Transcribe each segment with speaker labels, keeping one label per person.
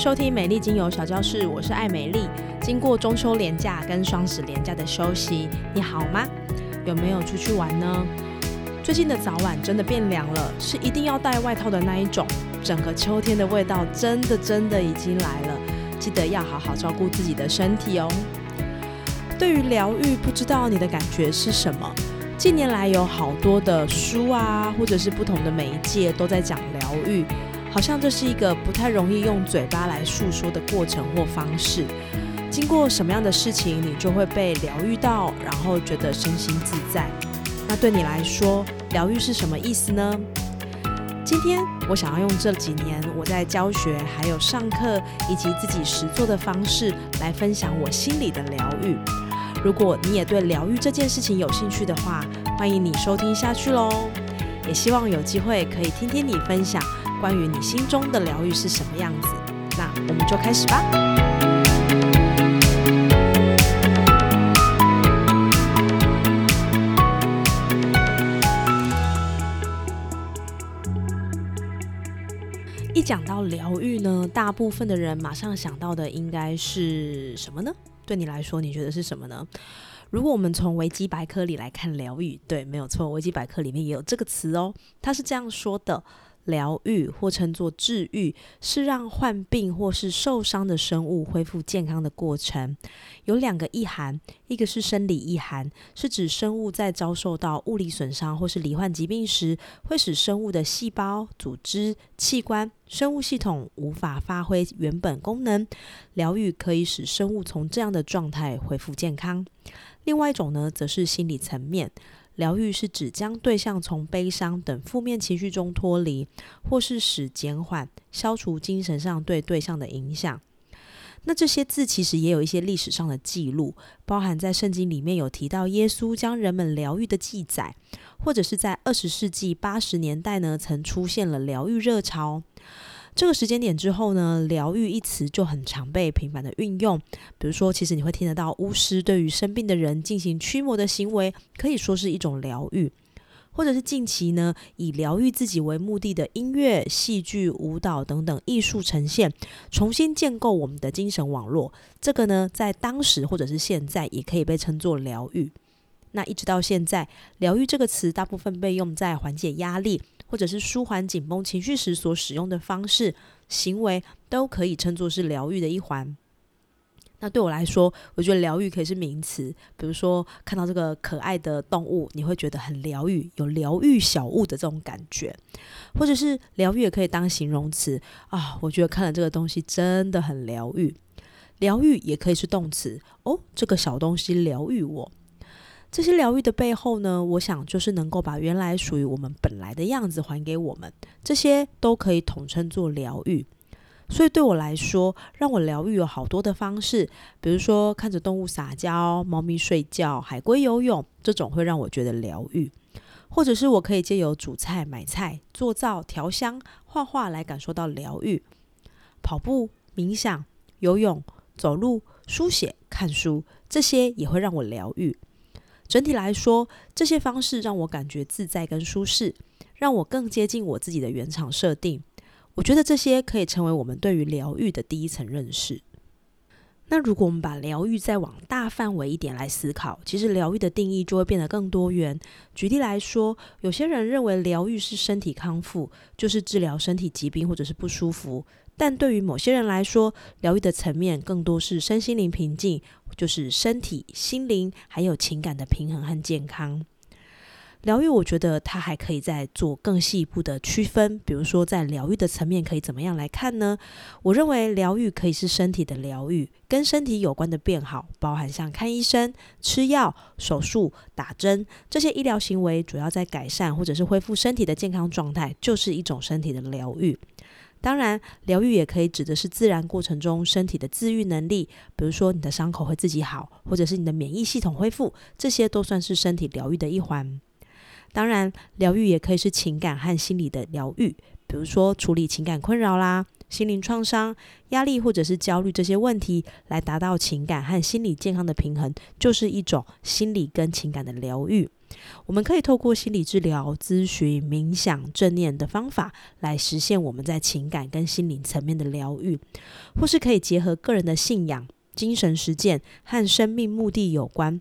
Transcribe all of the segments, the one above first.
Speaker 1: 收听美丽精油小教室，我是艾美丽。经过中秋连假跟双十连假的休息，你好吗？有没有出去玩呢？最近的早晚真的变凉了，是一定要带外套的那一种。整个秋天的味道真的真的已经来了，记得要好好照顾自己的身体哦。对于疗愈，不知道你的感觉是什么？近年来有好多的书啊，或者是不同的媒介都在讲疗愈，好像这是一个不太容易用嘴巴来诉说的过程或方式。经过什么样的事情，你就会被疗愈到，然后觉得身心自在。那对你来说，疗愈是什么意思呢？今天我想要用这几年我在教学、还有上课以及自己实做的方式来分享我心里的疗愈。如果你也对疗愈这件事情有兴趣的话，欢迎你收听下去喽。也希望有机会可以听听你分享关于你心中的疗愈是什么样子。那我们就开始吧。一讲到疗愈呢，大部分的人马上想到的应该是什么呢？对你来说，你觉得是什么呢？如果我们从维基百科里来看疗愈，对，没有错，维基百科里面也有这个词哦，它是这样说的。疗愈或称作治愈，是让患病或是受伤的生物恢复健康的过程。有两个意涵，一个是生理意涵，是指生物在遭受到物理损伤或是罹患疾病时，会使生物的细胞、组织、器官、生物系统无法发挥原本功能。疗愈可以使生物从这样的状态恢复健康。另外一种呢，则是心理层面。疗愈是指将对象从悲伤等负面情绪中脱离，或是使减缓、消除精神上对对象的影响。那这些字其实也有一些历史上的记录，包含在圣经里面有提到耶稣将人们疗愈的记载，或者是在二十世纪八十年代呢，曾出现了疗愈热潮。这个时间点之后呢，疗愈一词就很常被频繁的运用。比如说，其实你会听得到巫师对于生病的人进行驱魔的行为，可以说是一种疗愈；或者是近期呢，以疗愈自己为目的的音乐、戏剧、舞蹈等等艺术呈现，重新建构我们的精神网络。这个呢，在当时或者是现在，也可以被称作疗愈。那一直到现在，疗愈这个词大部分被用在缓解压力。或者是舒缓紧绷情绪时所使用的方式、行为，都可以称作是疗愈的一环。那对我来说，我觉得疗愈可以是名词，比如说看到这个可爱的动物，你会觉得很疗愈，有疗愈小物的这种感觉；或者是疗愈也可以当形容词啊，我觉得看了这个东西真的很疗愈。疗愈也可以是动词哦，这个小东西疗愈我。这些疗愈的背后呢，我想就是能够把原来属于我们本来的样子还给我们，这些都可以统称作疗愈。所以对我来说，让我疗愈有好多的方式，比如说看着动物撒娇、猫咪睡觉、海龟游泳，这种会让我觉得疗愈；或者是我可以借由煮菜、买菜、做灶、调香、画画来感受到疗愈。跑步、冥想、游泳、走路、书写、看书，这些也会让我疗愈。整体来说，这些方式让我感觉自在跟舒适，让我更接近我自己的原厂设定。我觉得这些可以成为我们对于疗愈的第一层认识。那如果我们把疗愈再往大范围一点来思考，其实疗愈的定义就会变得更多元。举例来说，有些人认为疗愈是身体康复，就是治疗身体疾病或者是不舒服。但对于某些人来说，疗愈的层面更多是身心灵平静，就是身体、心灵还有情感的平衡和健康。疗愈，我觉得它还可以再做更细一步的区分，比如说在疗愈的层面可以怎么样来看呢？我认为疗愈可以是身体的疗愈，跟身体有关的变好，包含像看医生、吃药、手术、打针这些医疗行为，主要在改善或者是恢复身体的健康状态，就是一种身体的疗愈。当然，疗愈也可以指的是自然过程中身体的自愈能力，比如说你的伤口会自己好，或者是你的免疫系统恢复，这些都算是身体疗愈的一环。当然，疗愈也可以是情感和心理的疗愈，比如说处理情感困扰啦、心灵创伤、压力或者是焦虑这些问题，来达到情感和心理健康的平衡，就是一种心理跟情感的疗愈。我们可以透过心理治疗、咨询、冥想、正念的方法来实现我们在情感跟心灵层面的疗愈，或是可以结合个人的信仰、精神实践和生命目的有关。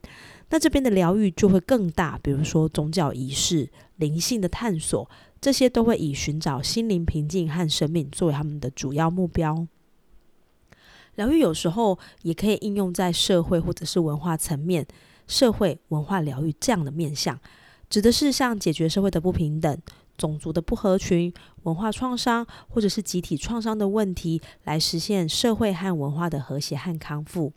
Speaker 1: 那这边的疗愈就会更大，比如说宗教仪式、灵性的探索，这些都会以寻找心灵平静和生命作为他们的主要目标。疗愈有时候也可以应用在社会或者是文化层面。社会文化疗愈这样的面向，指的是像解决社会的不平等、种族的不合群、文化创伤或者是集体创伤的问题，来实现社会和文化的和谐和康复。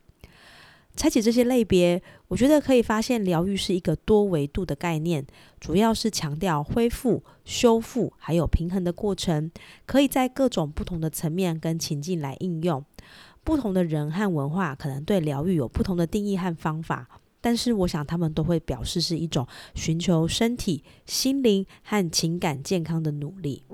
Speaker 1: 拆解这些类别，我觉得可以发现，疗愈是一个多维度的概念，主要是强调恢复、修复还有平衡的过程，可以在各种不同的层面跟情境来应用。不同的人和文化可能对疗愈有不同的定义和方法。但是，我想他们都会表示是一种寻求身体、心灵和情感健康的努力。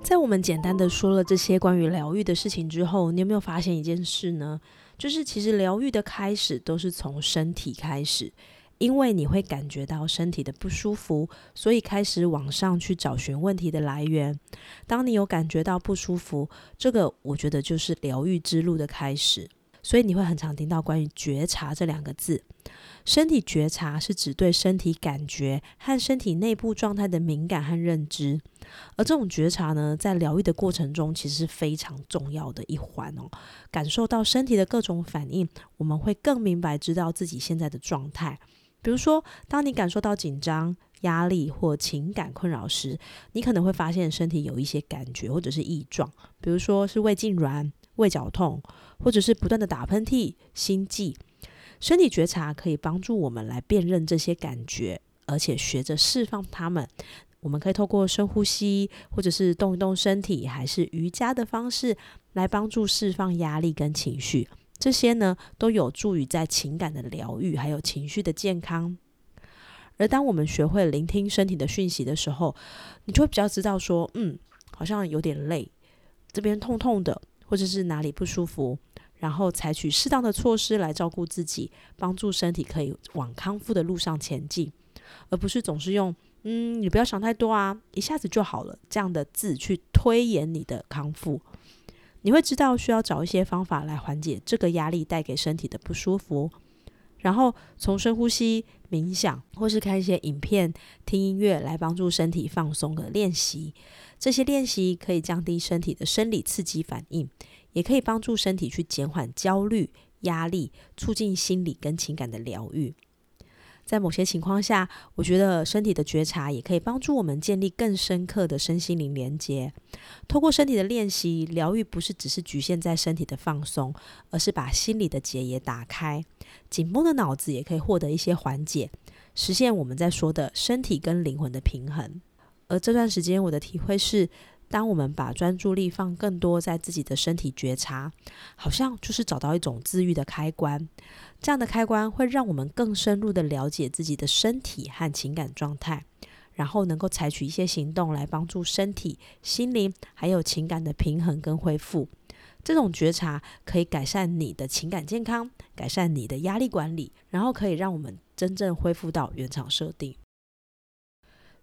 Speaker 1: 在我们简单的说了这些关于疗愈的事情之后，你有没有发现一件事呢？就是其实疗愈的开始都是从身体开始。因为你会感觉到身体的不舒服，所以开始往上去找寻问题的来源。当你有感觉到不舒服，这个我觉得就是疗愈之路的开始。所以你会很常听到关于觉察这两个字。身体觉察是指对身体感觉和身体内部状态的敏感和认知，而这种觉察呢，在疗愈的过程中其实是非常重要的一环哦。感受到身体的各种反应，我们会更明白知道自己现在的状态。比如说，当你感受到紧张、压力或情感困扰时，你可能会发现身体有一些感觉或者是异状，比如说是胃痉挛、胃绞痛，或者是不断的打喷嚏、心悸。身体觉察可以帮助我们来辨认这些感觉，而且学着释放它们。我们可以透过深呼吸，或者是动一动身体，还是瑜伽的方式来帮助释放压力跟情绪。这些呢，都有助于在情感的疗愈，还有情绪的健康。而当我们学会聆听身体的讯息的时候，你就会比较知道说，嗯，好像有点累，这边痛痛的，或者是哪里不舒服，然后采取适当的措施来照顾自己，帮助身体可以往康复的路上前进，而不是总是用“嗯，你不要想太多啊，一下子就好了”这样的字去推延你的康复。你会知道需要找一些方法来缓解这个压力带给身体的不舒服，然后从深呼吸、冥想，或是看一些影片、听音乐来帮助身体放松的练习。这些练习可以降低身体的生理刺激反应，也可以帮助身体去减缓焦虑、压力，促进心理跟情感的疗愈。在某些情况下，我觉得身体的觉察也可以帮助我们建立更深刻的身心灵连接。透过身体的练习，疗愈不是只是局限在身体的放松，而是把心里的结也打开，紧绷的脑子也可以获得一些缓解，实现我们在说的身体跟灵魂的平衡。而这段时间，我的体会是。当我们把专注力放更多在自己的身体觉察，好像就是找到一种自愈的开关。这样的开关会让我们更深入的了解自己的身体和情感状态，然后能够采取一些行动来帮助身体、心灵还有情感的平衡跟恢复。这种觉察可以改善你的情感健康，改善你的压力管理，然后可以让我们真正恢复到原厂设定。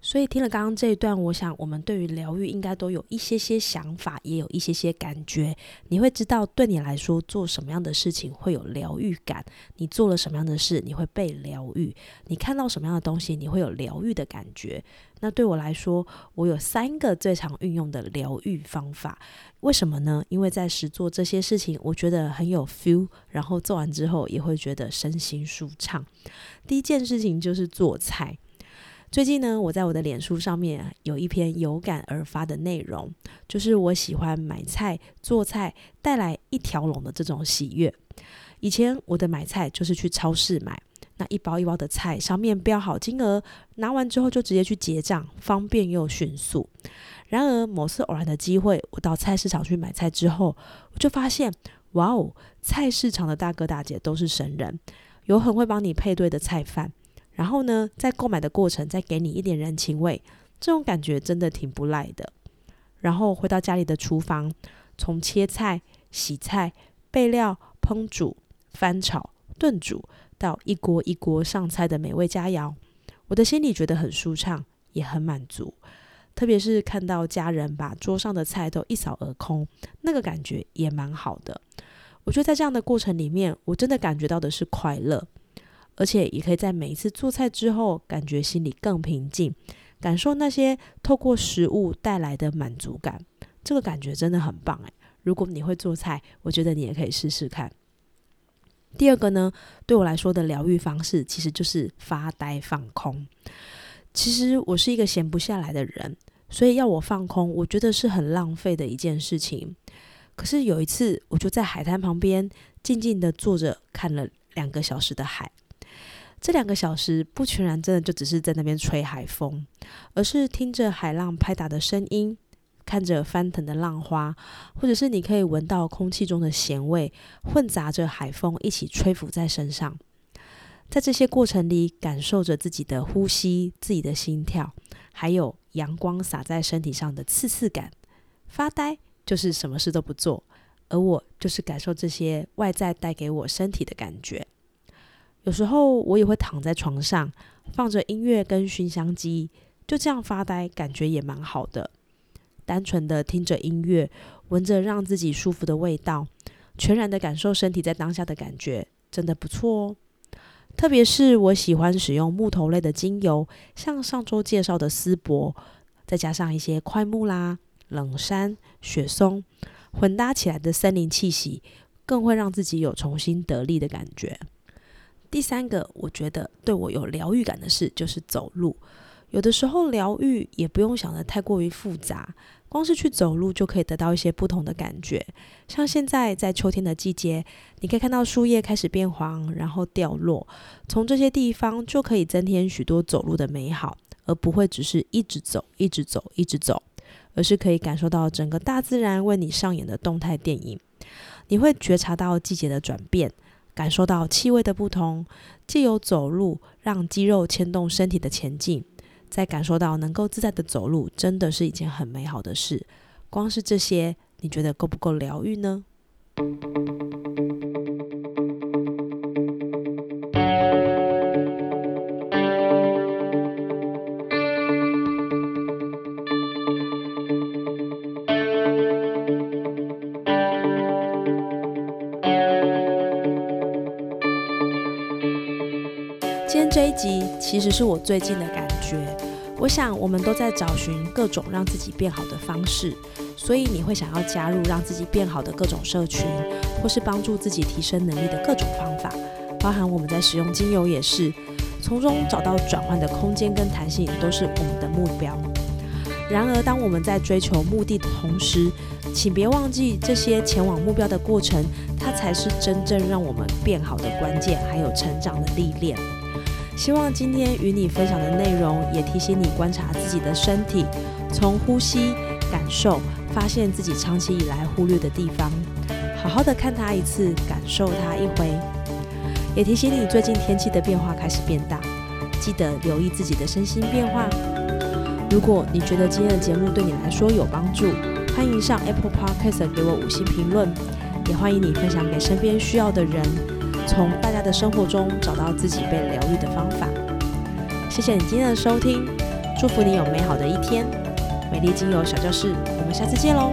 Speaker 1: 所以听了刚刚这一段，我想我们对于疗愈应该都有一些些想法，也有一些些感觉。你会知道，对你来说做什么样的事情会有疗愈感？你做了什么样的事，你会被疗愈？你看到什么样的东西，你会有疗愈的感觉？那对我来说，我有三个最常运用的疗愈方法。为什么呢？因为在实做这些事情，我觉得很有 feel，然后做完之后也会觉得身心舒畅。第一件事情就是做菜。最近呢，我在我的脸书上面有一篇有感而发的内容，就是我喜欢买菜做菜带来一条龙的这种喜悦。以前我的买菜就是去超市买，那一包一包的菜上面标好金额，拿完之后就直接去结账，方便又迅速。然而某次偶然的机会，我到菜市场去买菜之后，我就发现，哇哦，菜市场的大哥大姐都是神人，有很会帮你配对的菜贩，然后呢，在购买的过程再给你一点人情味，这种感觉真的挺不赖的。然后回到家里的厨房，从切菜、洗菜、备料、烹煮、翻炒、炖煮，到一锅一锅上菜的美味佳肴，我的心里觉得很舒畅，也很满足。特别是看到家人把桌上的菜都一扫而空，那个感觉也蛮好的。我觉得在这样的过程里面，我真的感觉到的是快乐，而且也可以在每一次做菜之后，感觉心里更平静，感受那些透过食物带来的满足感。这个感觉真的很棒诶。如果你会做菜，我觉得你也可以试试看。第二个呢，对我来说的疗愈方式，其实就是发呆放空。其实我是一个闲不下来的人，所以要我放空，我觉得是很浪费的一件事情。可是有一次，我就在海滩旁边静静的坐着，看了两个小时的海。这两个小时不全然真的就只是在那边吹海风，而是听着海浪拍打的声音，看着翻腾的浪花，或者是你可以闻到空气中的咸味，混杂着海风一起吹拂在身上。在这些过程里，感受着自己的呼吸、自己的心跳，还有阳光洒在身体上的刺刺感。发呆就是什么事都不做，而我就是感受这些外在带给我身体的感觉。有时候我也会躺在床上，放着音乐跟熏香机，就这样发呆，感觉也蛮好的。单纯的听着音乐，闻着让自己舒服的味道，全然的感受身体在当下的感觉，真的不错哦。特别是我喜欢使用木头类的精油，像上周介绍的丝柏，再加上一些快木啦、冷杉、雪松，混搭起来的森林气息，更会让自己有重新得力的感觉。第三个，我觉得对我有疗愈感的事，就是走路。有的时候疗愈也不用想的太过于复杂，光是去走路就可以得到一些不同的感觉。像现在在秋天的季节，你可以看到树叶开始变黄，然后掉落，从这些地方就可以增添许多走路的美好，而不会只是一直走、一直走、一直走，而是可以感受到整个大自然为你上演的动态电影。你会觉察到季节的转变，感受到气味的不同，既有走路让肌肉牵动身体的前进。在感受到能够自在的走路，真的是一件很美好的事。光是这些，你觉得够不够疗愈呢？其实是我最近的感觉。我想我们都在找寻各种让自己变好的方式，所以你会想要加入让自己变好的各种社群，或是帮助自己提升能力的各种方法。包含我们在使用精油也是，从中找到转换的空间跟弹性，都是我们的目标。然而，当我们在追求目的的同时，请别忘记这些前往目标的过程，它才是真正让我们变好的关键，还有成长的历练。希望今天与你分享的内容，也提醒你观察自己的身体，从呼吸感受，发现自己长期以来忽略的地方，好好的看它一次，感受它一回。也提醒你，最近天气的变化开始变大，记得留意自己的身心变化。如果你觉得今天的节目对你来说有帮助，欢迎上 Apple Podcast 给我五星评论，也欢迎你分享给身边需要的人。从大家的生活中找到自己被疗愈的方法。谢谢你今天的收听，祝福你有美好的一天。美丽精油小教室，我们下次见喽。